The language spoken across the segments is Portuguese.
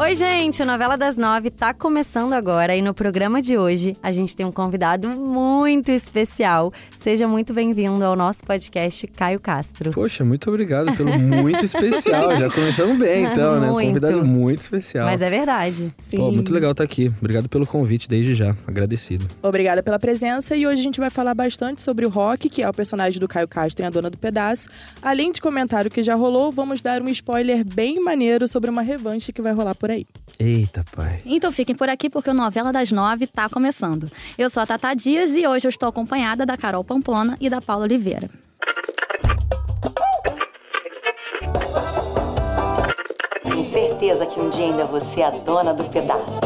Oi, gente, a Novela das Nove tá começando agora e no programa de hoje a gente tem um convidado muito especial. Seja muito bem-vindo ao nosso podcast Caio Castro. Poxa, muito obrigado pelo muito especial. Já começamos bem, então, né? Um Muito. convidado muito especial. Mas é verdade. Sim. Pô, muito legal estar aqui. Obrigado pelo convite desde já. Agradecido. Obrigada pela presença e hoje a gente vai falar bastante sobre o Rock, que é o personagem do Caio Castro em A Dona do Pedaço. Além de comentário que já rolou, vamos dar um spoiler bem maneiro sobre uma revanche que vai rolar por aí. Eita, pai. Então fiquem por aqui porque o Novela das Nove tá começando. Eu sou a Tata Dias e hoje eu estou acompanhada da Carol Pamplona e da Paula Oliveira. Tenho certeza que um dia ainda você é a dona do pedaço.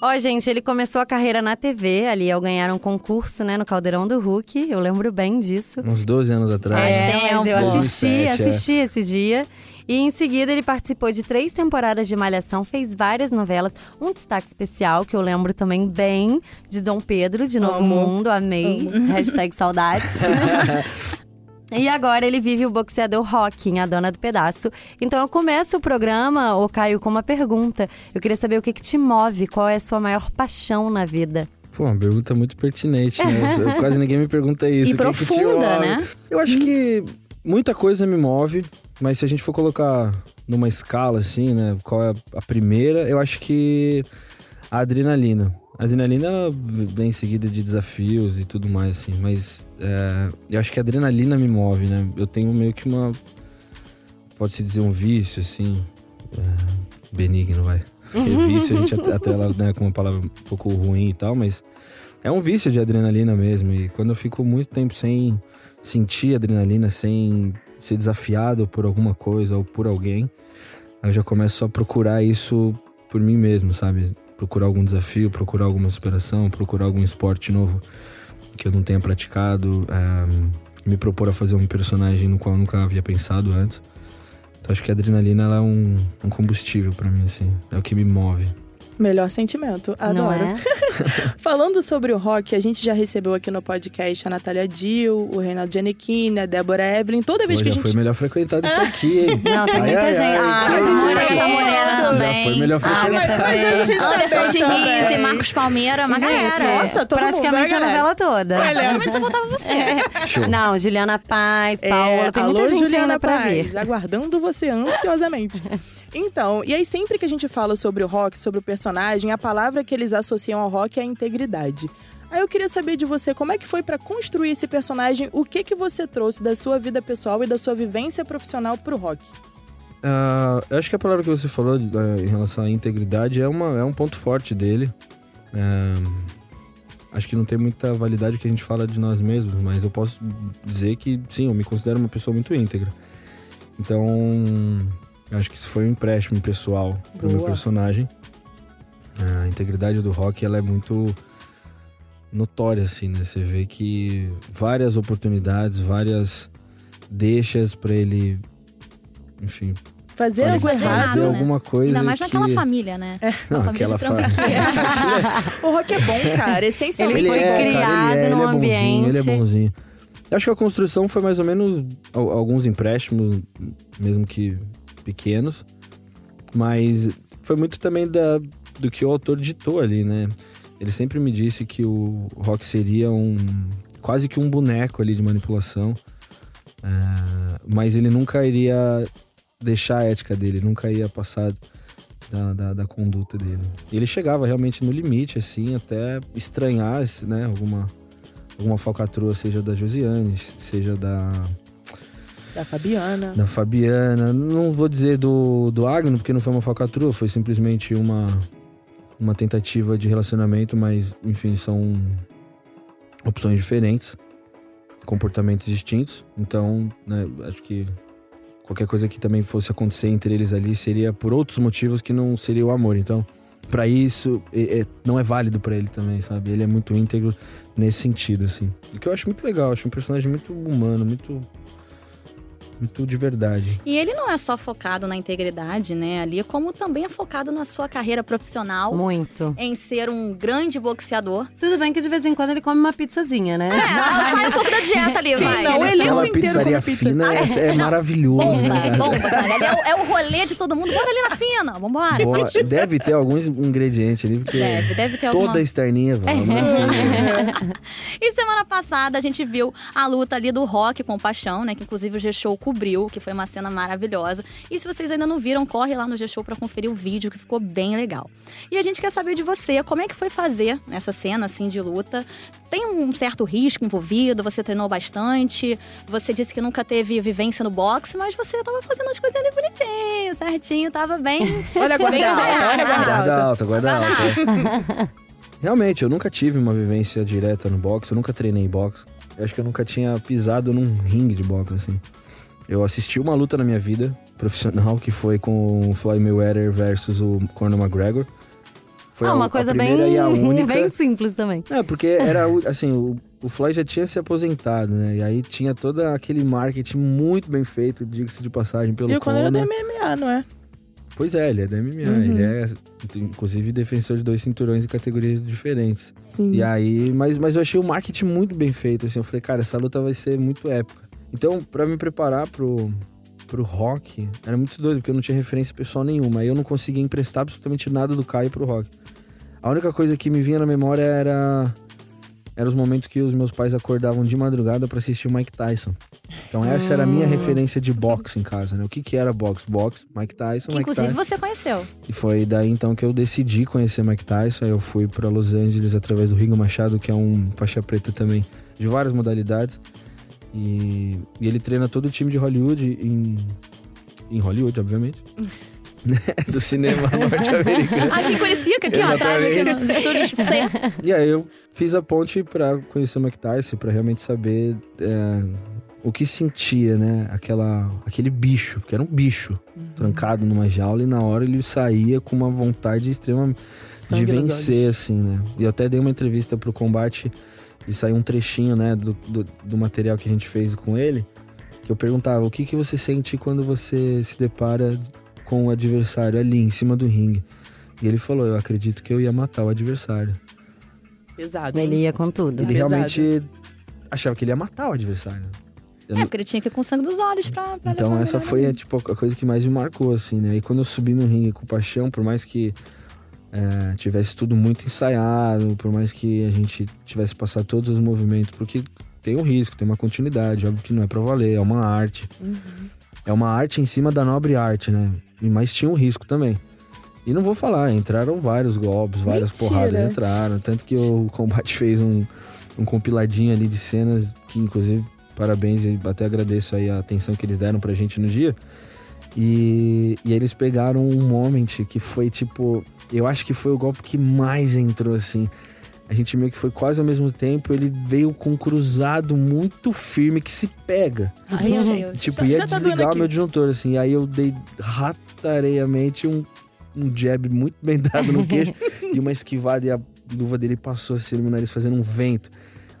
Ó, gente, ele começou a carreira na TV, ali ao ganhar um concurso, né, no Caldeirão do Hulk. Eu lembro bem disso. Uns 12 anos atrás. É, tempo. eu assisti, 2007, é. assisti esse dia. E em seguida ele participou de três temporadas de Malhação, fez várias novelas. Um destaque especial, que eu lembro também bem, de Dom Pedro, de Novo Amo. Mundo, amei. Hashtag saudades. E agora ele vive o boxeador Rock em A Dona do Pedaço. Então eu começo o programa, ô Caio, com uma pergunta. Eu queria saber o que, que te move, qual é a sua maior paixão na vida? Pô, uma pergunta muito pertinente, né? Quase ninguém me pergunta isso. E O que que te profunda, move? né? Eu acho que muita coisa me move, mas se a gente for colocar numa escala assim, né? Qual é a primeira? Eu acho que a adrenalina. A adrenalina vem em seguida de desafios e tudo mais, assim. Mas é, eu acho que a adrenalina me move, né? Eu tenho meio que uma. Pode-se dizer um vício, assim. é, benigno, vai. Porque vício a gente até, ela, né, com uma palavra um pouco ruim e tal, mas é um vício de adrenalina mesmo. E quando eu fico muito tempo sem sentir adrenalina, sem ser desafiado por alguma coisa ou por alguém, eu já começo a procurar isso por mim mesmo, sabe? Procurar algum desafio, procurar alguma superação, procurar algum esporte novo que eu não tenha praticado, é, me propor a fazer um personagem no qual eu nunca havia pensado antes. Então acho que a adrenalina é um, um combustível pra mim, assim. É o que me move. Melhor sentimento, Não adoro. é? Falando sobre o rock, a gente já recebeu aqui no podcast a Natália Dil, o Reinaldo Giannichini, a Débora Evelyn. Toda vez Pô, que a já gente. foi melhor frequentado isso aqui, hein? Não, tem Ai, muita ai, gente. ai, Ah, a isso? Morena tá morena Já também. foi melhor Ah, frequentado. mas Mas a gente tá Anderson bem Diniz também. e Marcos Palmeira, uma Gente, galera. Nossa, todo praticamente mundo, a né, novela toda. Mas eu votava você. Show. Não, Juliana Paz, Paola, É, tem alô, muita gente Juliana ainda pra Paz, ver. Aguardando você ansiosamente. Então, e aí sempre que a gente fala sobre o rock, sobre o personagem, a palavra que eles associam ao rock é a integridade. Aí eu queria saber de você, como é que foi pra construir esse personagem? O que que você trouxe da sua vida pessoal e da sua vivência profissional pro rock? Ah, eu acho que a palavra que você falou eh, em relação à integridade é, uma, é um ponto forte dele. Ah, acho que não tem muita validade o que a gente fala de nós mesmos, mas eu posso dizer que sim, eu me considero uma pessoa muito íntegra. Então, eu acho que isso foi um empréstimo pessoal pro meu personagem. A integridade do rock ela é muito notória, assim, né? Você vê que várias oportunidades, várias deixas pra ele, enfim, Fazer fazer, algo fazer errado. né? alguma coisa Ainda mais que... naquela família, né? Não, Uma família aquela família. O rock é bom, cara. Essencialmente Ele foi é criado ele é, num ele é bonzinho, ele é ambiente. bonzinho. Eu Acho que a construção foi mais ou menos al- alguns empréstimos, mesmo que pequenos, mas foi muito também da, do que o autor ditou ali, né? Ele sempre me disse que o rock seria um quase que um boneco ali de manipulação, é, mas ele nunca iria deixar a ética dele, nunca ia passar da, da, da conduta dele. Ele chegava realmente no limite, assim, até estranhar, né, alguma, alguma falcatrua, seja da Josiane, seja da, Da Fabiana. da Fabiana. Não vou dizer do, do Agno, porque não foi uma falcatrua, foi simplesmente uma, uma tentativa de relacionamento, mas, enfim, são opções diferentes, comportamentos distintos. Então, né, acho que qualquer coisa que também fosse acontecer entre eles ali seria por outros motivos que não seria o amor. Então, Pra isso, é- é- não é válido pra ele também, sabe? Ele é muito íntegro nesse sentido, assim. O que eu acho muito legal, acho um personagem muito humano, muito muito de verdade. E ele não é só focado na integridade, né, ali, como também é focado na sua carreira profissional. Muito. Em ser um grande boxeador. Tudo bem que de vez em quando ele come uma pizzazinha, né? É, sai um pouco da dieta ali, vai. não? Ele Aquela inteiro pizzaria pizza. fina é, é maravilhoso, Bomba, né, cara? bomba, cara. É o, é o rolê de todo mundo. Bora ali na fina, vambora. Boa. Deve ter alguns ingredientes ali, porque Deve, deve ter toda alguma... externinha, vamos na fina. E semana passada a gente viu a luta ali do Rock com o Paixão, né? Que inclusive o G-Show cobriu, que foi uma cena maravilhosa. E se vocês ainda não viram, corre lá no G-Show pra conferir o vídeo, que ficou bem legal. E a gente quer saber de você, como é que foi fazer essa cena, assim, de luta? Tem um certo risco envolvido? Você treinou bastante? Você disse que nunca teve vivência no boxe, mas você tava fazendo as coisas ali bonitinho, certinho, tava bem... Olha a guarda Bem alta, olha a guarda Guarda alta. alta, guarda alta. Realmente, eu nunca tive uma vivência direta no boxe, eu nunca treinei boxe. Eu acho que eu nunca tinha pisado num ringue de boxe, assim. Eu assisti uma luta na minha vida profissional, que foi com o Floyd Mayweather versus o Conor McGregor. Foi ah, a- uma a coisa bem, primeira e a única. bem simples também. É, porque era, o- assim, o, o Floyd já tinha se aposentado, né? E aí tinha todo aquele marketing muito bem feito, diga-se de passagem, pelo E o Conor é do MMA, não é? Pois é, ele é da MMA. Uhum. Ele é, inclusive, defensor de dois cinturões em categorias diferentes. Sim. E aí, mas, mas eu achei o marketing muito bem feito, assim. Eu falei, cara, essa luta vai ser muito épica. Então, pra me preparar pro, pro rock, era muito doido, porque eu não tinha referência pessoal nenhuma. Aí eu não conseguia emprestar absolutamente nada do Caio pro rock. A única coisa que me vinha na memória era... Eram os momentos que os meus pais acordavam de madrugada pra assistir o Mike Tyson. Então essa era a minha referência de boxe em casa, né? O que que era boxe? Boxe, Mike Tyson, Que Mike inclusive Tyson. você conheceu. E foi daí então que eu decidi conhecer Mike Tyson. Aí eu fui pra Los Angeles através do Ringo Machado, que é um faixa preta também, de várias modalidades. E, e ele treina todo o time de Hollywood em, em Hollywood, obviamente. do cinema norte-americano. Aqui em Curicica, aqui, ó, atrás, aqui estúdio C. E aí eu fiz a ponte pra conhecer o Tyson, pra realmente saber é, o que sentia, né? Aquela, aquele bicho, que era um bicho, trancado numa jaula e na hora ele saía com uma vontade extrema Sangue de vencer, assim, né? E eu até dei uma entrevista pro combate e saiu um trechinho, né, do, do, do material que a gente fez com ele, que eu perguntava, o que, que você sente quando você se depara com o adversário ali em cima do ringue? E ele falou, eu acredito que eu ia matar o adversário. Pesado. Ele ia com tudo. Ele Pesado. realmente achava que ele ia matar o adversário. Eu É, não- porque ele tinha que ir com sangue dos olhos pra, pra Então o essa foi ali. tipo a coisa que mais me marcou assim, né? E quando eu subi no ringue com paixão, por mais que é, tivesse tudo muito ensaiado, por mais que a gente tivesse passado todos os movimentos, porque tem um risco, tem uma continuidade, óbvio que não é pra valer, é uma arte. É uma arte em cima da nobre arte, né? E- Mas tinha um risco também. E não vou falar, entraram vários golpes, várias Mentira. porradas entraram. Tanto que o combate fez um, um compiladinho ali de cenas que, inclusive, parabéns e até agradeço aí a atenção que eles deram pra gente no dia. E, e eles pegaram um moment que foi tipo. Eu acho que foi o golpe que mais entrou assim. A gente meio que foi quase ao mesmo tempo. Ele veio com um cruzado muito firme que se pega. Ai, meu Deus. Tipo, ia tá desligar o meu disjuntor, assim. Aí eu dei ratareiamente um, um jab muito bem dado no queixo e uma esquivada e a luva dele passou assim no meu nariz fazendo um vento.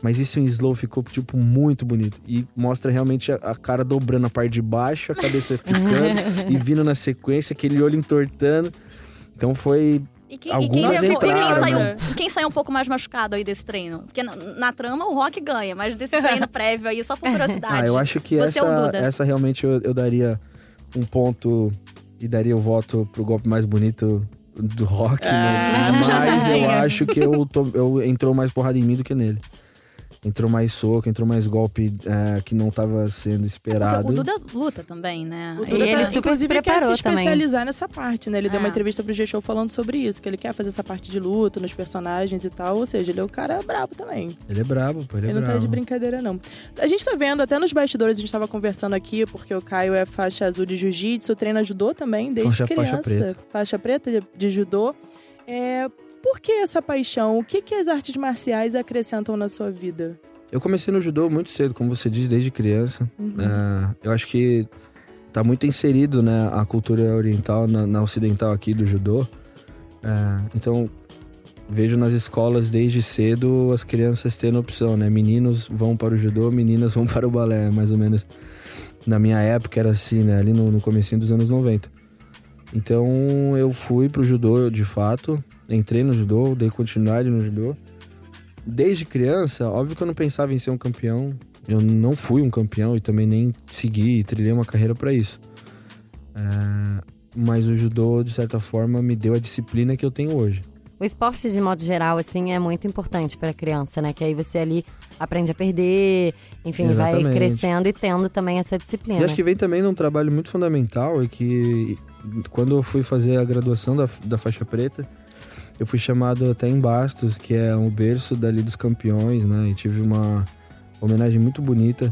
Mas isso em slow ficou, tipo, muito bonito. E mostra realmente a, a cara dobrando a parte de baixo, a cabeça ficando e vindo na sequência, aquele olho entortando. Então foi. E quem, Algumas e quem, quem saiu, né? quem saiu um pouco mais machucado aí desse treino? Porque na, na trama o Rock ganha, mas desse treino prévio aí, só por curiosidade. Ah, eu acho que é essa, essa realmente eu, eu daria um ponto e daria o voto pro golpe mais bonito do rock. Ah, né? Mas eu acho que eu, tô- eu entrou mais porrada em mim do que nele. Entrou mais soco, entrou mais golpe é, que não tava sendo Porque esperado. o Duda luta também, né? O E Duda ele tá- super se inclusive, preparou quer se também. especializar nessa parte, né? Ele deu uma É. entrevista pro G-Show falando sobre isso, que ele quer fazer essa parte de luta nos personagens e tal. Ou seja, ele é o cara brabo também. Ele é brabo, pô, ele é Ele não tá brabo. de brincadeira, não. A gente tá vendo, até nos bastidores, a gente tava conversando aqui, porque o Caio é faixa azul de jiu-jitsu, treina judô também, desde Faixa- criança. faixa preta. Faixa preta de, de judô. É, por que essa paixão? O que, que as artes marciais acrescentam na sua vida? Eu comecei no judô muito cedo, como você diz, desde criança. Uhum. É, eu acho que tá muito inserido, né, a cultura oriental na, na ocidental aqui do judô. É, então, vejo nas escolas desde cedo as crianças tendo opção, né? Meninos vão para o judô, meninas vão para o balé, mais ou menos Na minha época era assim, né? Ali no, no comecinho dos anos 90. Então eu fui pro judô de fato, entrei no judô, dei continuidade no judô. Desde criança, óbvio que eu não pensava em ser um campeão. Eu não fui um campeão e também nem segui, trilhei uma carreira para isso. É, mas o judô, de certa forma, me deu a disciplina que eu tenho hoje. O esporte, de modo geral, assim, é muito importante para criança, né? Que aí você ali aprende a perder, enfim, vai Exatamente. crescendo e tendo também essa disciplina. E acho que vem também num trabalho muito fundamental, é que quando eu fui fazer a graduação da, da faixa preta, eu fui chamado até em Bastos, que é um berço dali dos campeões, né? E tive uma homenagem muito bonita.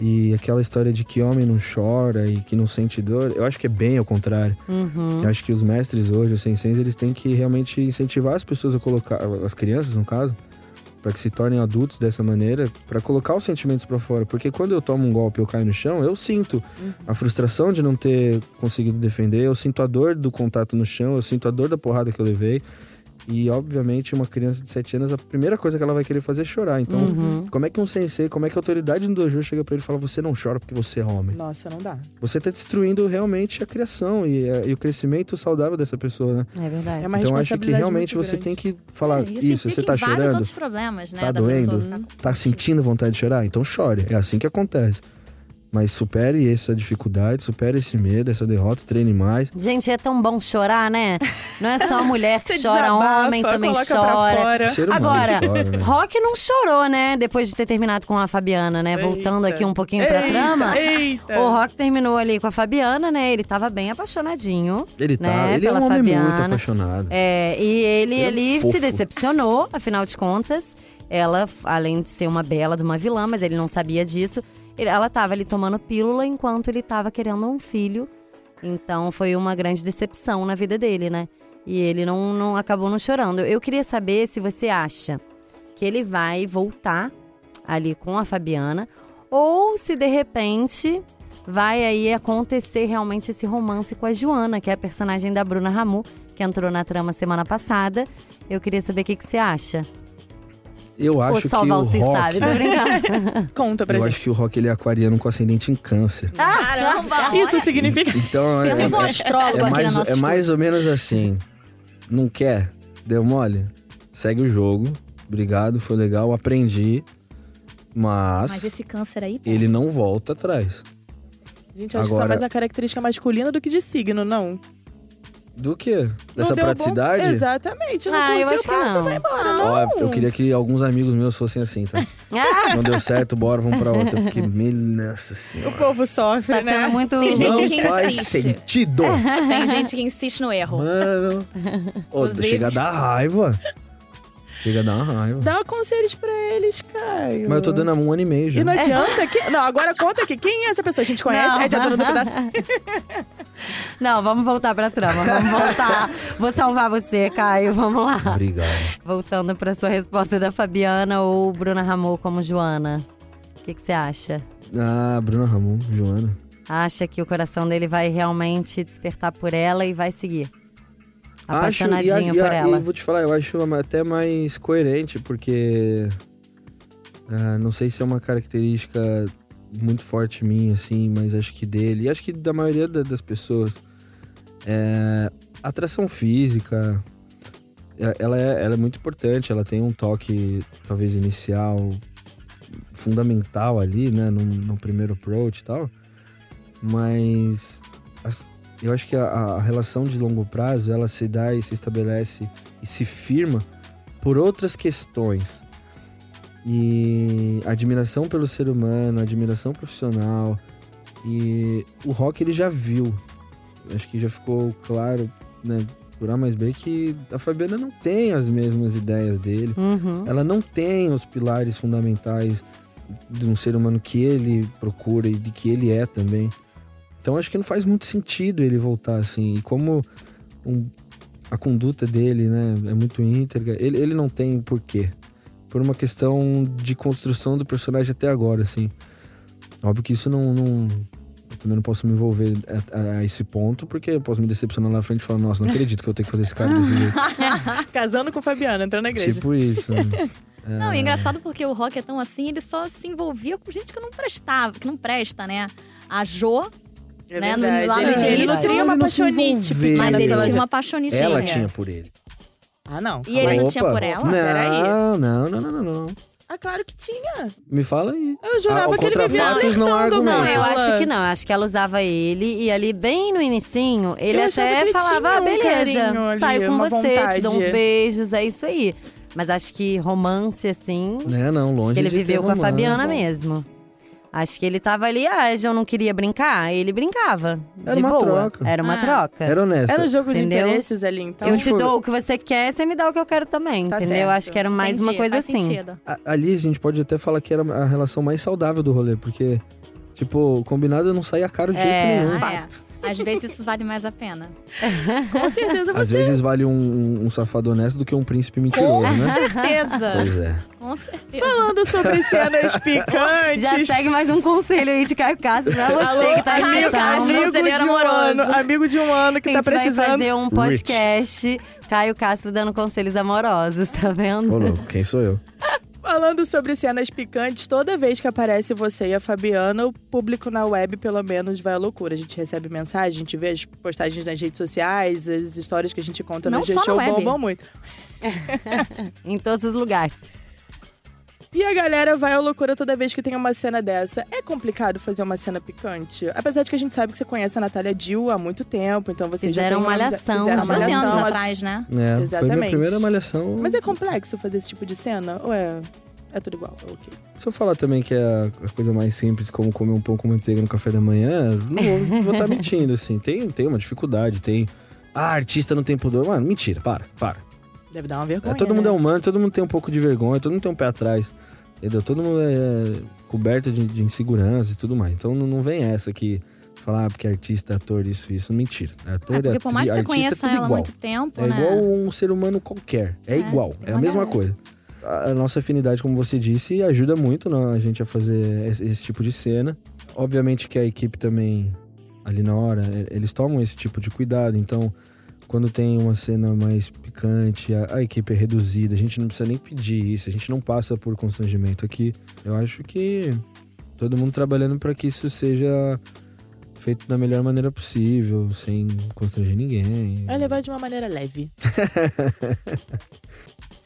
E aquela história de que homem não chora e que não sente dor, eu acho que é bem ao contrário. Uhum. Eu acho que os mestres hoje, os senseis, eles têm que realmente incentivar as pessoas a colocar, as crianças no caso, para que se tornem adultos dessa maneira, para colocar os sentimentos para fora. Porque quando eu tomo um golpe e eu caio no chão, eu sinto a frustração de não ter conseguido defender, eu sinto a dor do contato no chão, eu sinto a dor da porrada que eu levei. E, obviamente, uma criança de 7 anos, a primeira coisa que ela vai querer fazer é chorar. Então, Uhum. como é que um sensei, como é que a autoridade no dojo chega pra ele e fala: Você não chora porque você é homem? Nossa, não dá. Você tá destruindo realmente a criação e, a- e o crescimento saudável dessa pessoa, né? É verdade. É uma então, acho que realmente você grande. tem que falar: É, Isso, você tá chorando? né? Tá doendo? pessoa com- Tá sentindo vontade de chorar? Então chore. É assim que acontece. Mas supere essa dificuldade, supere esse medo, essa derrota, treine mais. Gente, é tão bom chorar, né? Não é só mulher que chora, desabafa, homem também chora. Agora, chora, né? Rock não chorou, né? Depois de ter terminado com a Fabiana, né? Voltando Eita. aqui um pouquinho pra Eita, trama. Eita. O Rock terminou ali com a Fabiana, né? Ele tava bem apaixonadinho. Ele tá, né? ele é pela um homem muito Fabiana. apaixonado. É, e ele, Ele é ali fofo. se decepcionou, afinal de contas. Ela, além de ser uma bela de uma vilã, mas ele não sabia disso. Ela tava ali tomando pílula enquanto ele tava querendo um filho. Então foi uma grande decepção na vida dele, né? E ele não, não acabou não chorando. Eu queria saber se você acha que ele vai voltar ali com a Fabiana ou se de repente vai aí acontecer realmente esse romance com a Joana, que é a personagem da Bruna Ramu, que entrou na trama semana passada. Eu queria saber o que, que você acha. Eu acho Ou que o o rock, sabe, tô brincando. Conta pra eu gente. acho que o rock ele é aquariano com ascendente em câncer. Caramba! Isso significa. Então é, Temos um é- astrólogo é aqui mais, é mais ou menos assim. Não quer? Deu mole? Segue o jogo. Obrigado, foi legal, aprendi. Mas, Mas esse câncer aí. pô. ele não volta atrás. Gente, acho que isso Agora- é mais a característica masculina do que de signo, não. Do quê? Não Dessa deu bom- praticidade? Exatamente. Não Ah, eu acho que passa, não. vai embora. Não. Ó, eu queria que alguns amigos meus fossem assim, tá? Ah, Não deu certo, bora, vamos pra outra. Porque, nossa O senhora. povo sofre, tá né? sendo muito. Tem gente Não que faz insiste. sentido. Tem gente que insiste no erro. Mano. Ô, Inclusive- chega a dar raiva. Chega a dar uma raiva. Dá conselhos pra eles, Caio. Mas eu tô dando há um ano e meio já. E não adianta que. Não, agora conta aqui. Quem é essa pessoa? A gente conhece? Não. É de a dona do pedaço. Não, vamos voltar pra trama, vamos voltar. Vou salvar você, Caio, vamos lá. Obrigado. Voltando pra sua resposta da Fabiana ou Bruna Ramon como Joana. O que, que você acha? Ah, Bruna Ramon, Joana. Acha que o coração dele vai realmente despertar por ela e vai seguir? Acho- Apaixonadinho e a- e a- por ela. E vou te falar, eu acho até mais coerente, porque. ah, não sei se é uma característica muito forte minha, assim, mas acho que dele, e acho que da maioria da- das pessoas. É, atração física, é- ela é, ela é muito importante, ela tem um toque, talvez inicial, fundamental ali, né, no, no primeiro approach e tal, mas as- eu acho que a, a relação de longo prazo ela se dá e se estabelece e se firma por outras questões. E admiração pelo ser humano, admiração profissional. E o rock ele já viu. Acho que já ficou claro, né, por A mais B, que a Fabiana não tem as mesmas ideias dele. Uhum. Ela não tem os pilares fundamentais de um ser humano que ele procura e de que ele é também. Então acho que não faz muito sentido ele voltar assim. E como um- a conduta dele, né, é muito íntegra, ele, ele não tem porquê. Por uma questão de construção do personagem até agora, assim. Óbvio que isso não. não também não posso me envolver a, a- a esse ponto, porque eu posso me decepcionar lá na frente e falar, nossa, não acredito que eu tenho que fazer esse cara desse jeito. Casando com Fabiana, entrando na igreja. Tipo isso. né? Não, e é engraçado porque o rock é tão assim, ele só se envolvia com gente que não prestava, que não presta, né? a Jo, É Né, no- verdade. lá no ele, ele uma não se paixonite envolveu. mas ele tinha uma apaixonite. Ela tinha por ele. Ah, não. E ele não tinha por ela? Não, Peraí. não, não, não, não, não. Ah, claro que tinha. Me fala aí. Eu jurava Ah, que ele vivia fatos não flertando com Não, argumentos. eu acho que não. Acho que ela usava ele e ali bem no inicinho, ele Eu até ele falava, tinha ah, um beleza, carinho ali, saio com você, te dou uns vontade. beijos, é isso aí. Mas acho que romance, assim, Né, não, longe acho que ele de ter viveu com a. Fabiana mesmo. Acho que ele tava ali, ah, eu não queria brincar, ele brincava. Era de uma boa. troca. Era uma Ah. troca. Era honesto. Era um jogo de Entendeu? interesses ali, então. eu te dou o que você quer, você me dá o que eu quero também, Tá entendeu? certo. Acho que era mais uma Entendi, coisa faz assim. sentido. A- Ali a gente pode até falar que era a relação mais saudável do rolê, porque, tipo, combinado não saía caro de É. jeito nenhum. Ah, é. Às vezes isso vale mais a pena. Com certeza Às você. vezes vale um, um- safado honesto do que um príncipe mentiroso, né? Certeza. Pois é. Com certeza. Falando sobre cenas picantes. Já segue mais um conselho aí de Caio Castro pra você Alô, que tá amigo, escutando. amigo de um amoroso. ano. Amigo de um ano que a tá gente vai precisando. fazer um podcast, Caio Castro dando conselhos amorosos, tá vendo? Ô, louco, quem sou eu? Falando sobre cenas picantes, toda vez que aparece você e a Fabiana, o público na web, pelo menos, vai à loucura. A gente recebe mensagem, a gente vê as postagens nas redes sociais, as histórias que a gente conta Não no G-Show bombam muito. Em todos os lugares. E a galera vai à loucura toda vez que tem uma cena dessa. É complicado fazer uma cena picante? Apesar de que a gente sabe que você conhece a Natália Dill há muito tempo, então vocês já Fizeram uma amizade- malhação, Fizeram já. 12 anos malhação. atrás, né? É, foi minha Exatamente. primeira malhação. Mas é complexo fazer esse tipo de cena? Ou é, é tudo igual? É ok. Se eu falar também que é a, coisa mais simples, como comer um pão com manteiga no café da manhã, não vou estar mentindo, assim. Tem, tem uma dificuldade, tem... Ah, artista não tem pudor. Mano, mentira, para, para. Deve dar uma vergonha. É, todo mundo né? é humano, todo mundo tem um pouco de vergonha, todo mundo tem um pé atrás. Entendeu? Todo mundo é coberto de, de insegurança e tudo mais. Então não, não vem essa que falar ah, porque artista, ator, isso, isso. Mentira. Ator, É, porque por mais que você artista é conheça tudo ela há igual. muito tempo, É né? igual um ser humano qualquer. É, É, igual. É a mesma galera. coisa. A nossa afinidade, como você disse, ajuda muito a gente a fazer esse, esse tipo de cena. Obviamente que a equipe também, ali na hora, eles tomam esse tipo de cuidado. Então, quando tem uma cena mais picante, a, a equipe é reduzida. A gente não precisa nem pedir isso. A gente não passa por constrangimento aqui. Eu acho que todo mundo trabalhando para que isso seja feito da melhor maneira possível, sem constranger ninguém. É levar de uma maneira leve.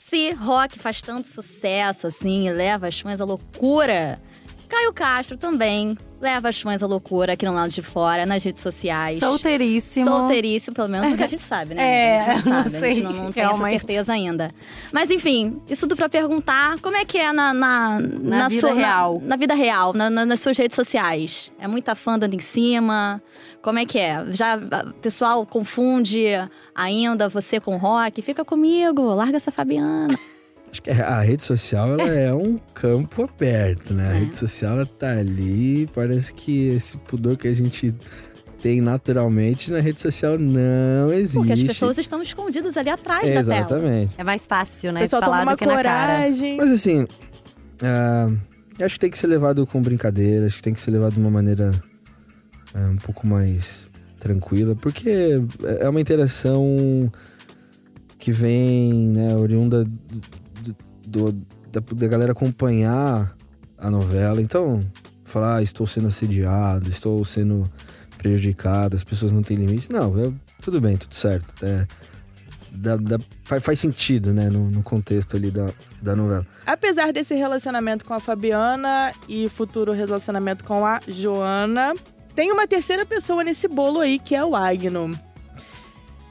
Se rock faz tanto sucesso assim e leva as fãs à loucura, Caio Castro também leva as fãs à loucura aqui no lado de fora, nas redes sociais. Solteiríssimo. Solteiríssimo, pelo menos, porque a gente sabe, né? É, a gente não sabe, a sei, gente não, não tem essa certeza ainda. Mas enfim, isso tudo pra perguntar como é que é na, na, Na vida sua- real. Na, vida real, na- na- nas suas redes sociais. É muita fã dando em cima? Como é que é? Já o pessoal confunde ainda você com rock? Fica comigo, larga essa Fabiana. Acho que a rede social ela é um campo aberto, né? A É. rede social ela tá ali, parece que esse pudor que a gente tem naturalmente na rede social não existe. Porque as pessoas estão escondidas ali atrás da tela. Exatamente. É mais fácil, né? De pessoal toma falar do que na cara. coragem. Mas assim, eu acho que tem que ser levado com brincadeira, acho que tem que ser levado de uma maneira ah, um pouco mais tranquila, porque é uma interação que vem, né, oriunda do, da, da galera acompanhar a novela. Então, falar, ah, estou sendo assediado, estou sendo prejudicado, as pessoas não têm limite. Não, é- tudo bem, tudo certo. É, faz, faz sentido, né, no, no contexto ali da, da novela. Apesar desse relacionamento com a Fabiana e futuro relacionamento com a Joana, tem uma terceira pessoa nesse bolo aí, que é o Agno.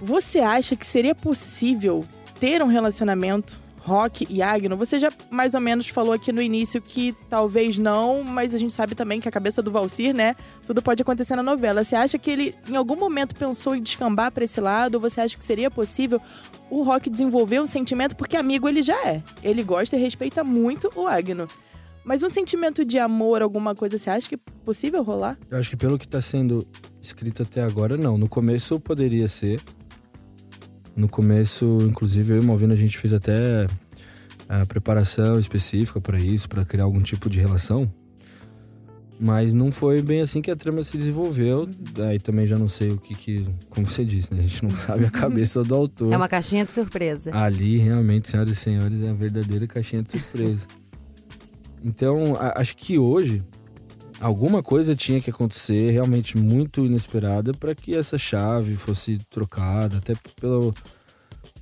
Você acha que seria possível ter um relacionamento Rock e Agno? Você já mais ou menos falou aqui no início que talvez não, mas a gente sabe também que a cabeça do Valcir, né? Tudo pode acontecer na novela. Você acha que ele em algum momento pensou em descambar pra esse lado? Ou você acha que seria possível o Rock desenvolver um sentimento? Porque amigo ele já é. Ele gosta e respeita muito o Agno. Mas um sentimento de amor, alguma coisa, você acha que é possível rolar? Eu acho que pelo que tá sendo escrito até agora, não. No começo poderia ser. No começo, inclusive, eu e o Malvino, a gente fez até a preparação específica para isso, para criar algum tipo de relação. Mas não foi bem assim que a trama se desenvolveu. Daí também já não sei o que que... Como você disse, né? A gente não sabe a cabeça do autor. É uma caixinha de surpresa. Ali, realmente, senhoras e senhores, é a verdadeira caixinha de surpresa. Então, a- acho que hoje alguma coisa tinha que acontecer realmente muito inesperada para que essa chave fosse trocada, até pelo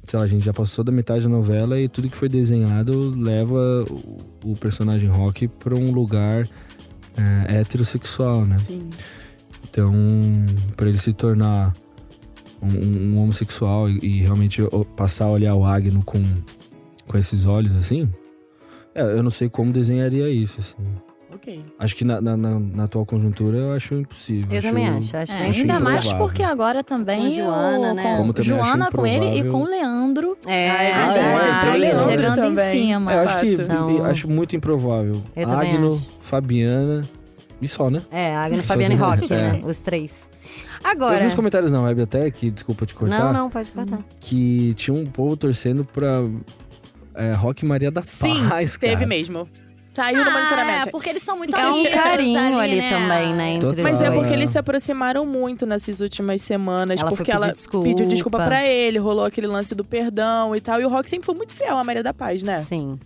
sei lá, a gente já passou da metade da novela e tudo que foi desenhado leva o, o personagem Rock para um lugar é, heterossexual, né? Sim. Então, para ele se tornar um, um homossexual e, e realmente passar a olhar o Agno com, com esses olhos assim, é, eu não sei como desenharia isso, assim. Ok. Acho que na, na, na- na atual conjuntura eu acho impossível. Eu também acho. Acho É, bem acho ainda mais porque agora também Com Joana, o- né? com Como também acho Joana com ele e com o Leandro. É, Ah, é o Leandro chegando também. em cima. É, eu acho que Então- eu acho muito improvável. Eu Agno, acho. Fabiana e só, né? É, Agno, Fabiana e Rock, É. né? Os três. Eu Agora. vi uns comentários na web até, que desculpa te cortar, Não, não, pode cortar. que tinha um povo torcendo pra é, Rock Maria da Sim, Paz, teve cara. mesmo. Saiu no Ah, monitoramento. é, porque eles são muito É um amigos carinho ali também, né? Entre Mas é dois. porque eles se aproximaram muito nessas últimas semanas. Ela foi porque pedir ela desculpa. pediu desculpa pra ele, rolou aquele lance do perdão e tal. E o Rock sempre foi muito fiel à Maria da Paz, né? Sim.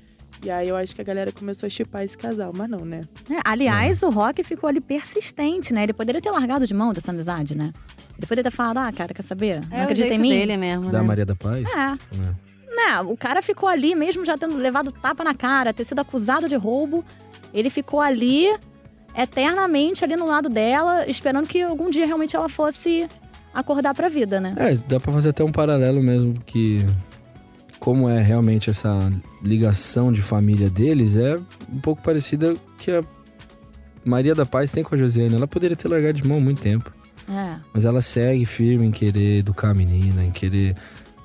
E aí eu acho que a galera começou a chipar esse casal, mas não, né? É, aliás, o Rock ficou ali persistente, né? Ele poderia ter largado de mão dessa amizade, né? Ele poderia ter falado, ah, cara, quer saber? Não É o acredita jeito em mim? dele mesmo, Da né? Maria da Paz? É. É. Né, o cara ficou ali, mesmo já tendo levado tapa na cara, ter sido acusado de roubo. Ele ficou ali, eternamente ali no lado dela, esperando que algum dia realmente ela fosse acordar pra vida, né? É, dá pra fazer até um paralelo mesmo que como é realmente essa ligação de família deles é um pouco parecida que a Maria da Paz tem com a Josiane. Ela poderia ter largado de mão há muito tempo, É. mas ela segue firme em querer educar a menina, em querer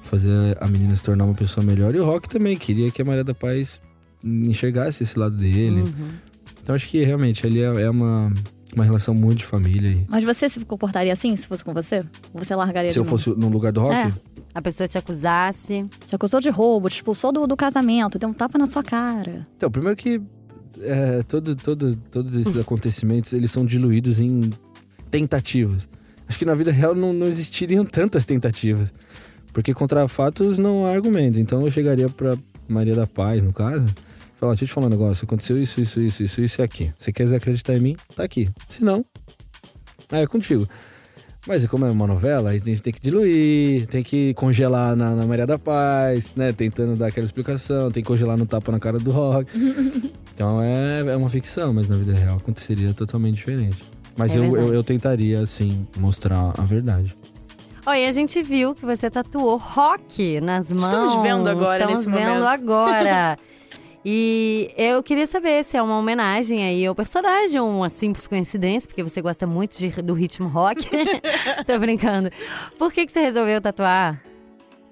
fazer a menina se tornar uma pessoa melhor. E o Rock também queria que a Maria da Paz enxergasse esse lado dele. Uhum. Então acho que realmente ali é é uma, uma relação muito de família. E Mas você se comportaria assim, se fosse com você? Ou você largaria se eu mão? fosse no lugar do Rock, É. A pessoa te acusasse. Te acusou de roubo, te expulsou do, do casamento, deu um tapa na sua cara. Então, primeiro que é, todo, todo, todos esses acontecimentos, eles são diluídos em tentativas. Acho que na vida real não, não existiriam tantas tentativas. Porque contra fatos não há argumentos. Então eu chegaria pra Maria da Paz, no caso, e falar, deixa eu te falar um negócio, aconteceu isso, isso, isso, isso, isso e aqui. Você quer acreditar em mim? Tá aqui. Se não, aí é contigo. Mas como é uma novela, a gente tem que diluir, tem que congelar na, na Maria da Paz, né? Tentando dar aquela explicação, tem que congelar no tapa na cara do rock. então é, é uma ficção, mas na vida real aconteceria totalmente diferente. Mas É eu, eu, eu tentaria, assim, mostrar a verdade. E a gente viu que você tatuou rock nas mãos. Estamos vendo agora, Estamos nesse vendo momento. agora. E eu queria saber se é uma homenagem aí ao personagem uma simples coincidência, porque você gosta muito de- do ritmo rock. Tô brincando. Por que, que você resolveu tatuar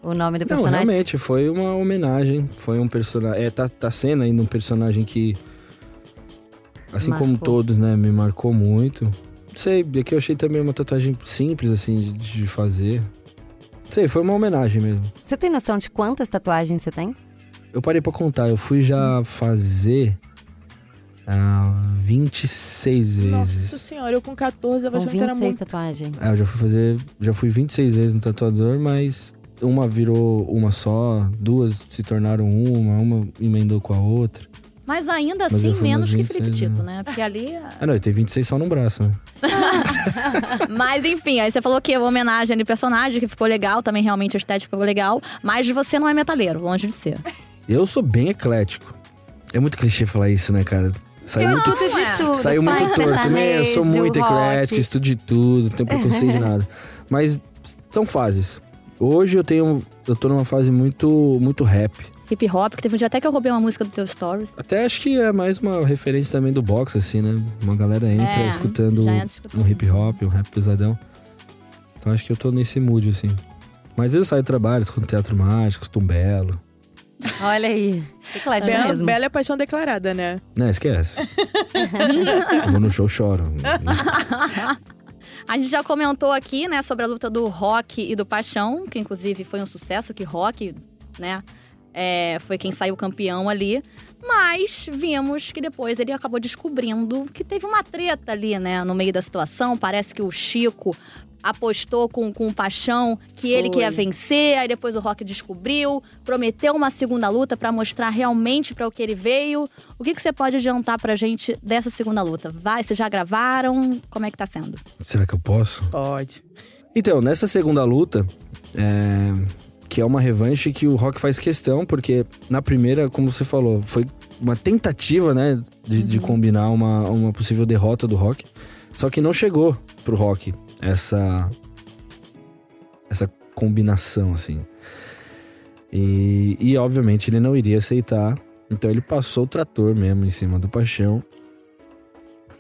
o nome do Não, personagem? realmente, foi uma homenagem. Foi um personagem. É, tá, tá sendo ainda um personagem que. Assim como Marcou. todos, né? Me marcou muito. Não sei, que eu achei também uma tatuagem simples, assim, de, de fazer. Não sei, foi uma homenagem mesmo. Você tem noção de quantas tatuagens você tem? Eu parei pra contar, eu fui já fazer. ah, 26 vezes. Nossa senhora, eu com 14, eu achando que era 26 muito. tatuagens. É, eu já fui fazer. Já fui 26 vezes no tatuador, mas uma virou uma só, duas se tornaram uma, uma emendou com a outra. Mas ainda Mas eu assim, menos que 26, Felipe Tito, né? né? Porque ali. Ah, não, e tem 26 só no braço, né? Mas enfim, aí você falou que é uma homenagem ali ao personagem, que ficou legal, também realmente a estética ficou legal. Mas você não é metaleiro, longe de ser. Eu sou bem eclético. É muito clichê falar isso, né, cara? Saiu muito, de tudo. saiu muito torto também. Eu sou muito rock. eclético, estudo de tudo, não tenho preconceito de nada. Mas são fases. Hoje eu tenho. Eu tô numa fase muito, muito rap. Hip hop, que teve um dia até que eu roubei uma música do teu stories. Até acho que é mais uma referência também do boxe, assim, né? Uma galera entra É, escutando escutando. um hip hop, um rap pesadão. Então acho que eu tô nesse mood, assim. Mas eu saio do trabalho, escuto teatro mágico, escuto um belo. Olha aí. Eclético Bela, mesmo. bela é paixão declarada, né? Não, esquece. eu vou no show, choro. A gente já comentou aqui, né, sobre a luta do rock e do paixão, que inclusive foi um sucesso, que rock, né, é, foi quem saiu campeão ali. Mas vimos que depois ele acabou descobrindo que teve uma treta ali, né, no meio da situação. Parece que o Chico apostou com, com paixão que ele Foi. que ia vencer, aí depois o Rock descobriu, prometeu uma segunda luta pra mostrar realmente pra o que ele veio. O que, que você pode adiantar pra gente dessa segunda luta? Vai, vocês já gravaram? Como é que tá sendo? Será que eu posso? Pode. Então, nessa segunda luta, é, que é uma revanche que o Rock faz questão, porque na primeira, como você falou, foi uma tentativa, né, de, de combinar uma, uma possível derrota do Rock. Só que não chegou pro Rock essa essa combinação, assim. E, e obviamente ele não iria aceitar. Então ele passou o trator mesmo em cima do Paixão.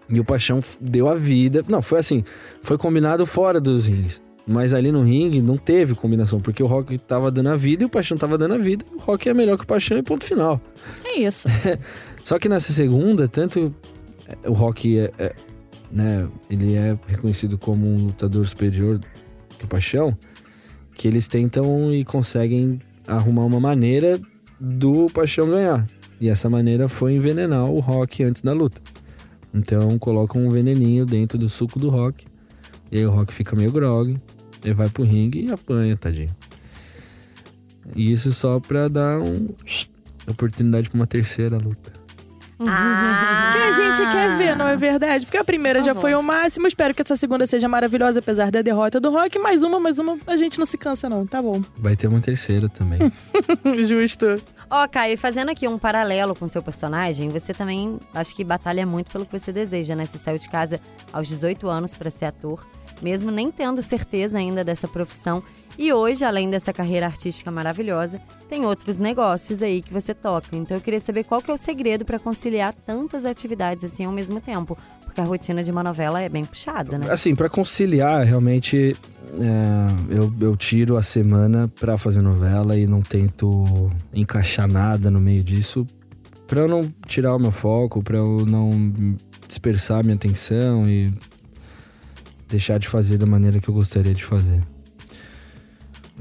E o Paixão deu a vida. Não, foi assim. Foi combinado fora dos rings. Mas ali no ringue não teve combinação, porque o Rock tava dando a vida e o Paixão tava dando a vida. E o Rock é melhor que o Paixão e ponto final. É isso. Só que nessa segunda, tanto é, o Rock é, é, né, ele é reconhecido como um lutador superior que o Paixão, que eles tentam e conseguem arrumar uma maneira do Paixão ganhar. E essa maneira foi envenenar o Rock antes da luta. Então colocam um veneninho dentro do suco do Rock. E aí o Rock fica meio grog. Ele vai pro ringue e apanha, tadinho. E isso só pra dar um oportunidade pra uma terceira luta. Ah. Que a gente quer ver, não é verdade? Porque a primeira já bom. foi o máximo. Espero que essa segunda seja maravilhosa, apesar da derrota do Rock. Mais uma, mais uma, a gente não se cansa, não. Tá bom. Vai ter uma terceira também. Justo. Ó, Caio, fazendo aqui um paralelo com seu personagem, você também acho que batalha muito pelo que você deseja, né? Você saiu de casa aos 18 anos pra ser ator, mesmo nem tendo certeza ainda dessa profissão. E hoje, além dessa carreira artística maravilhosa, tem outros negócios aí que você toca. Então eu queria saber qual que é o segredo pra conciliar tantas atividades assim ao mesmo tempo, porque a rotina de uma novela é bem puxada, né? Assim, pra conciliar, realmente, é, eu, eu tiro a semana pra fazer novela e não tento encaixar nada no meio disso. Pra eu não tirar o meu foco, pra eu não dispersar minha atenção e deixar de fazer da maneira que eu gostaria de fazer.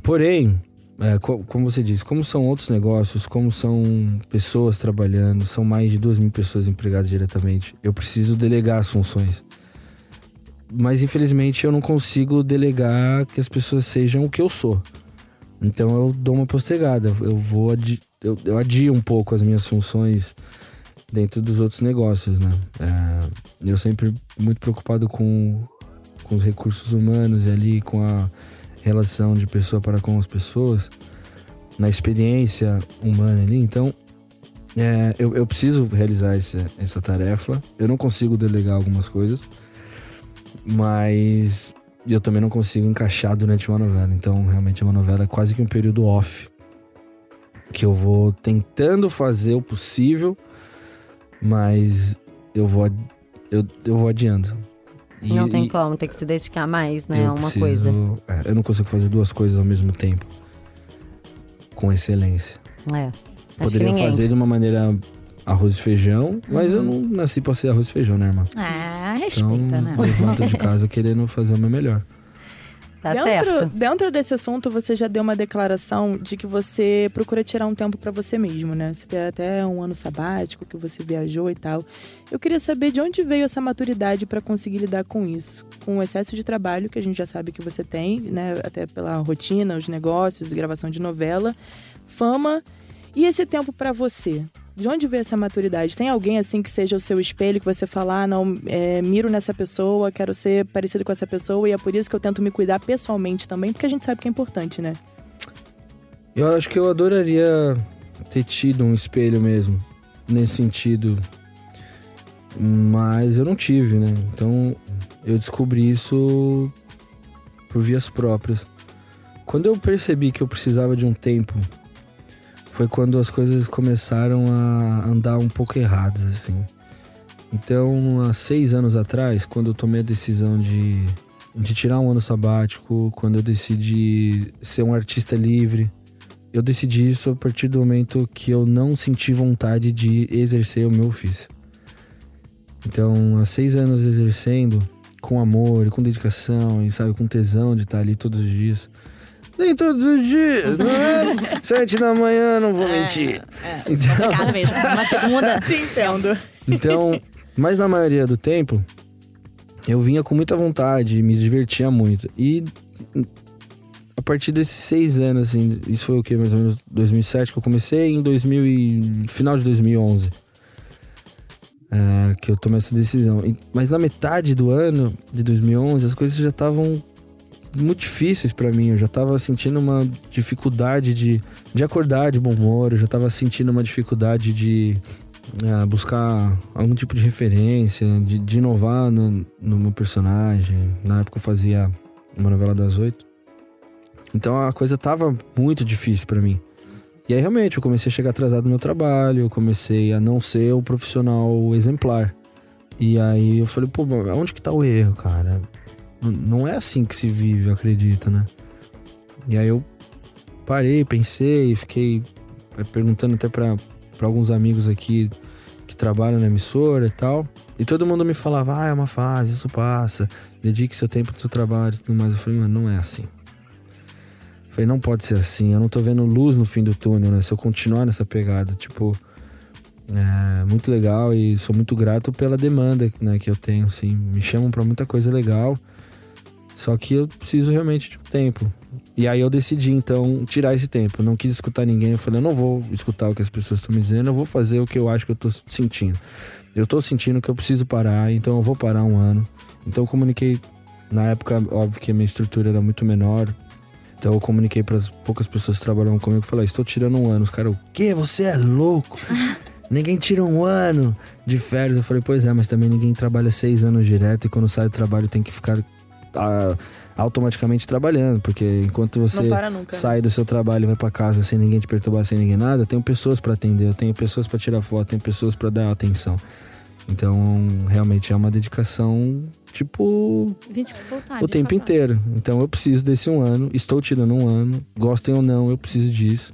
Porém, é, co- como você disse, como são outros negócios, como são pessoas trabalhando, são mais de duas mil pessoas empregadas diretamente, eu preciso delegar as funções. Mas infelizmente eu não consigo delegar que as pessoas sejam o que eu sou. Então eu dou uma postergada, eu vou adi eu, eu adio um pouco as minhas funções dentro dos outros negócios, né? É, eu sempre muito preocupado com, com os recursos humanos e ali com a relação de pessoa para com as pessoas, na experiência humana ali. Então, é, eu, eu preciso realizar essa, essa tarefa. Eu não consigo delegar algumas coisas, mas eu também não consigo encaixar durante uma novela. Então, realmente, uma novela é quase que um período off. Que eu vou tentando fazer o possível, mas eu vou, eu, eu vou adiando. E- não tem e- como, tem que se dedicar mais, né? eu a uma preciso- coisa. é, eu não consigo fazer duas coisas ao mesmo tempo. Com excelência. É. Poderia ninguém. fazer de uma maneira arroz e feijão, mas eu Uhum. não nasci pra ser arroz e feijão, né, irmã? Ah, Então, respeita, né? eu levanto de casa querendo fazer o meu melhor. Tá dentro, certo. dentro desse assunto, você já deu uma declaração de que você procura tirar um tempo pra você mesmo, né? Você tem até um ano sabático que você viajou e tal. Eu queria saber de onde veio essa maturidade pra conseguir lidar com isso, com o excesso de trabalho que a gente já sabe que você tem, né? Até pela rotina, os negócios, gravação de novela, fama e esse tempo pra você. De onde veio essa maturidade? Tem alguém assim que seja o seu espelho, que você fala, ah, não, é, miro nessa pessoa, quero ser parecido com essa pessoa, e é por isso que eu tento me cuidar pessoalmente também, porque a gente sabe que é importante, né? Eu acho que eu adoraria ter tido um espelho mesmo, nesse sentido. Mas eu não tive, né? Então eu descobri isso por vias próprias. Quando eu percebi que eu precisava de um tempo, foi quando as coisas começaram a andar um pouco erradas, assim. Então, há seis anos atrás, quando eu tomei a decisão de, de tirar um ano sabático, quando eu decidi ser um artista livre, eu decidi isso a partir do momento que eu não senti vontade de exercer o meu ofício. Então, há seis anos exercendo, com amor e com dedicação, e sabe, com tesão de estar ali todos os dias, Nem todos os dias, não é? Sete da manhã, não vou mentir. Então, Complicado mesmo. Uma segunda. Te entendo. então, mas na maioria do tempo, eu vinha com muita vontade, me divertia muito. E a partir desses seis anos, assim, isso foi o que? Mais ou menos 2007 que eu comecei, em 2000 e, final de 2011. é, que eu tomei essa decisão. E- Mas na metade do ano de 2011, as coisas já estavam muito difíceis pra mim. Eu já tava sentindo uma dificuldade de, de acordar de bom humor, eu já tava sentindo uma dificuldade de ah, buscar algum tipo de referência, de, de inovar no, no meu personagem. Na época eu fazia uma novela das oito. Então a coisa tava muito difícil pra mim. E aí realmente eu comecei a chegar atrasado no meu trabalho, eu comecei a não ser o profissional exemplar. E aí eu falei, pô, onde que tá o erro, cara? Não é assim que se vive, eu acredito, né? E aí eu parei, pensei, fiquei perguntando até pra alguns amigos aqui que trabalham na emissora e tal. E todo mundo me falava, ah, é uma fase, isso passa, dedique seu tempo pro seu trabalho e tudo mais. Eu falei, mano, não é assim. Eu Falei, não pode ser assim, eu não tô vendo luz no fim do túnel, né? Se eu continuar nessa pegada, tipo, é muito legal e sou muito grato pela demanda né, que eu tenho, assim. Me chamam pra muita coisa legal, só que eu preciso realmente de um tempo. E aí eu decidi, então, tirar esse tempo. Eu não quis escutar ninguém, eu falei, eu não vou escutar o que as pessoas estão me dizendo, eu vou fazer o que eu acho que eu tô sentindo. Eu tô sentindo que eu preciso parar, então eu vou parar um ano. Então eu comuniquei, na época, óbvio que a minha estrutura era muito menor, então eu comuniquei para as poucas pessoas que trabalhavam comigo, falei, estou tirando um ano. Os caras, o quê? Você é louco? ninguém tira um ano de férias. Eu falei, pois é, mas também ninguém trabalha seis anos direto e quando sai do trabalho tem que ficar ah, automaticamente trabalhando, porque enquanto você para nunca. né? sai do seu trabalho e vai para casa sem ninguém te perturbar, sem ninguém nada, eu tenho pessoas para atender, eu tenho pessoas para tirar foto, tenho pessoas para dar atenção. Então, realmente é uma dedicação, tipo, 20 full time, o tempo 24 inteiro. Então eu preciso desse um ano, estou tirando um ano, gostem ou não, eu preciso disso.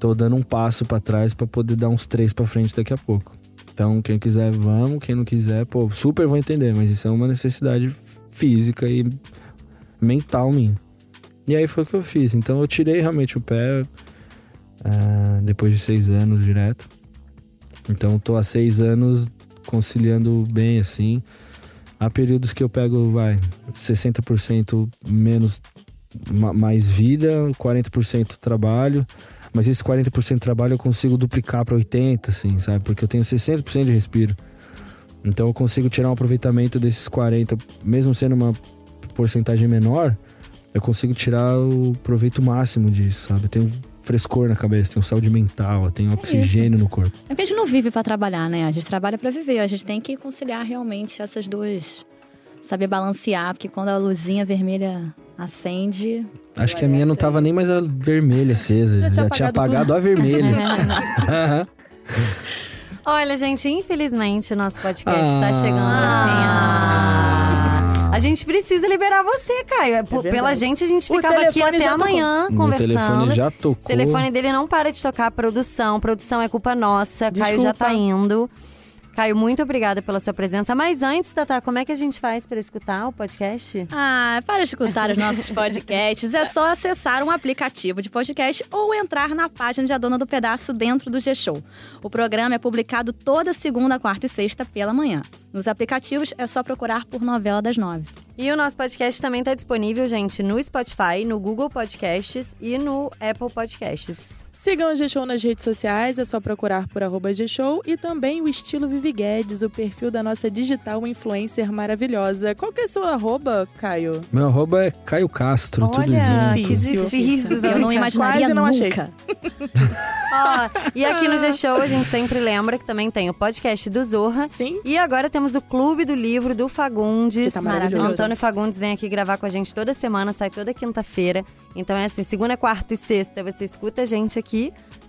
Tô dando um passo pra trás pra poder dar uns três pra frente daqui a pouco. Então quem quiser vamos, quem não quiser, pô, super vou entender, mas isso é uma necessidade física e mental minha. E aí foi o que eu fiz. Então eu tirei realmente o pé ah, depois de seis anos direto. Então tô há seis anos conciliando bem assim. Há períodos que eu pego, vai, 60% menos, ma- mais vida, 40% trabalho. Mas esse 40% de trabalho eu consigo duplicar para 80%, assim, sabe? Porque eu tenho 60% de respiro. Então eu consigo tirar um aproveitamento desses 40%, mesmo sendo uma porcentagem menor, eu consigo tirar o proveito máximo disso, sabe? Eu tenho frescor na cabeça, tenho saúde mental, tenho oxigênio no corpo. É porque a gente não vive pra trabalhar, né? A gente trabalha pra viver. A gente tem que conciliar realmente essas duas. Saber balancear, porque quando a luzinha vermelha acende. Acho que a minha não tava nem mais a vermelha acesa, já, tinha tinha apagado apagado a vermelha. Olha, gente, infelizmente o nosso podcast tá Ah. chegando ao fim. Ah. A gente precisa liberar você, Caio. É, verdade. Pela gente, a gente O ficava aqui até já tocou. amanhã Meu conversando. telefone já O tocou. telefone dele não para de tocar. Produção, produção é culpa nossa. Caio já tá Desculpa. indo. Caio, muito obrigada pela sua presença. Mas antes, Tatá, como é que a gente faz para escutar o podcast? Ah, para escutar os nossos podcasts, é só acessar um aplicativo de podcast ou entrar na página de A Dona do Pedaço dentro do G-Show. O programa é publicado toda segunda, quarta e sexta pela manhã. Nos aplicativos é só procurar por Novela das Nove. E o nosso podcast também está disponível, gente, no Spotify, no Google Podcasts e no Apple Podcasts. Sigam o G-Show nas redes sociais, é só procurar por arroba G-Show e também o Estilo Vivi Guedes, o perfil da nossa digital influencer maravilhosa. Qual que é seu arroba, Caio? Meu arroba é Caio Castro, tudo Olha, junto. que Difícil. difícil. Eu não imaginaria Quase não achei. nunca. Ó, e aqui no G-Show a gente sempre lembra que também tem o podcast do Zorra. Sim? E agora temos o Clube do Livro do Fagundes. Que tá maravilhoso. Antônio Fagundes vem aqui gravar com a gente toda semana, sai toda quinta-feira. Então é assim, segunda, quarta e sexta você escuta a gente aqui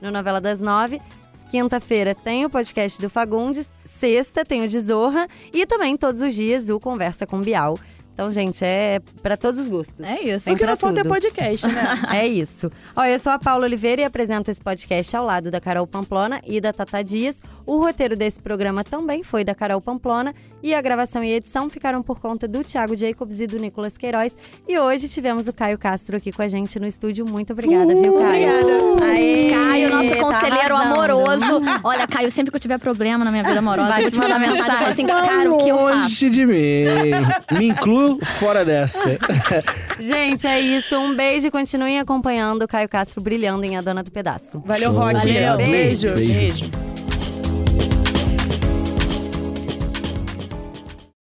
no Novela das Nove. Quinta-feira tem o podcast do Fagundes, sexta tem o de Zorra e também todos os dias o Conversa com Bial. Então, gente, é pra todos os gostos. É isso. Tem O que não falta é podcast, né? É isso. Ó, eu sou a Paula Oliveira e apresento esse podcast ao lado da Carol Pamplona e da Tata Dias. O roteiro desse programa também foi da Carol Pamplona e a gravação e edição ficaram por conta do Thiago Jacobs e do Nicolas Queiroz. E hoje tivemos o Caio Castro aqui com a gente no estúdio. Muito obrigada, viu, Caio? obrigada. Aê, Caio, nosso tá conselheiro arrasando. amoroso. Olha, Caio, sempre que eu tiver problema na minha vida amorosa, Vai eu te mandar mensagem assim, cara, o que eu faço? Longe de mim. Me incluo fora dessa. Gente, é isso. Um beijo e continuem acompanhando o Caio Castro brilhando em A Dona do Pedaço. Valeu. Rock. Valeu. Beijo. Beijo. Beijo.